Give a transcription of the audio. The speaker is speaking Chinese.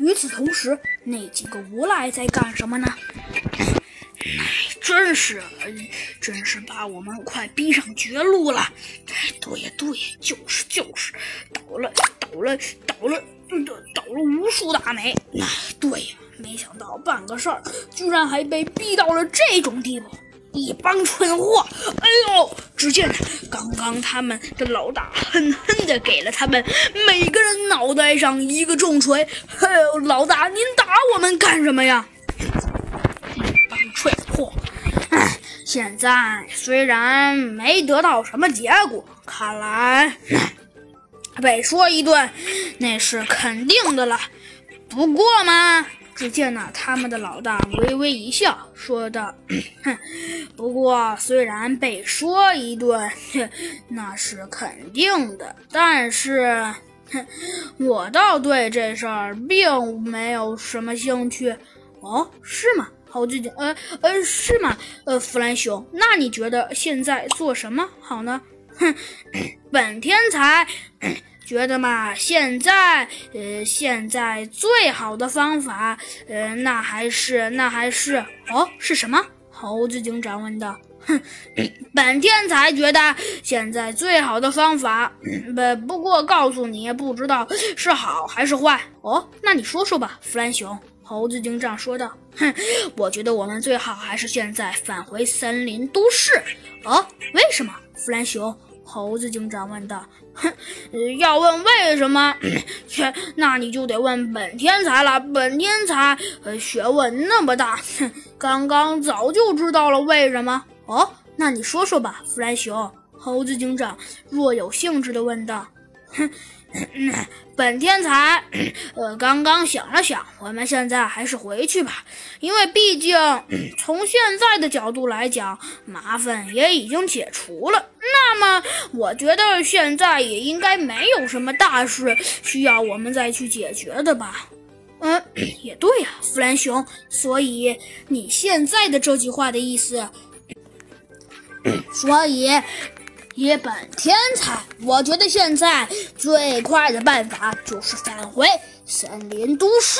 与此同时，那几个无赖在干什么呢？真是，真是把我们快逼上绝路了！对，对，就是就是，倒了，倒了，倒了，倒倒了无数大霉！哎，对呀，没想到办个事儿，居然还被逼到了这种地步！一帮蠢货！哎呦！只见刚刚他们的老大狠狠地给了他们每个人脑袋上一个重锤。嘿，老大，您打我们干什么呀？帮蠢货！现在虽然没得到什么结果，看来被说一顿那是肯定的了。不过嘛。只见呢，他们的老大微微一笑，说道：“哼，不过虽然被说一顿，那是肯定的，但是，哼，我倒对这事儿并没有什么兴趣。哦，是吗？猴子警，呃呃，是吗？呃，弗兰熊，那你觉得现在做什么好呢？哼，本天才。”觉得嘛，现在，呃，现在最好的方法，呃，那还是，那还是，哦，是什么？猴子警长问道。哼，本天才觉得现在最好的方法，不，不过告诉你，不知道是好还是坏。哦，那你说说吧，弗兰熊。猴子警长说道。哼，我觉得我们最好还是现在返回森林都市。哦，为什么？弗兰熊。猴子警长问道：“哼，要问为什么？切，那你就得问本天才了。本天才，学问那么大，哼，刚刚早就知道了为什么。哦，那你说说吧，弗兰熊。”猴子警长若有兴致地问道：“哼。”本天才，呃，刚刚想了想，我们现在还是回去吧，因为毕竟从现在的角度来讲，麻烦也已经解除了。那么，我觉得现在也应该没有什么大事需要我们再去解决的吧？嗯，也对呀，弗兰熊。所以你现在的这句话的意思，所以。一本天才，我觉得现在最快的办法就是返回森林都市。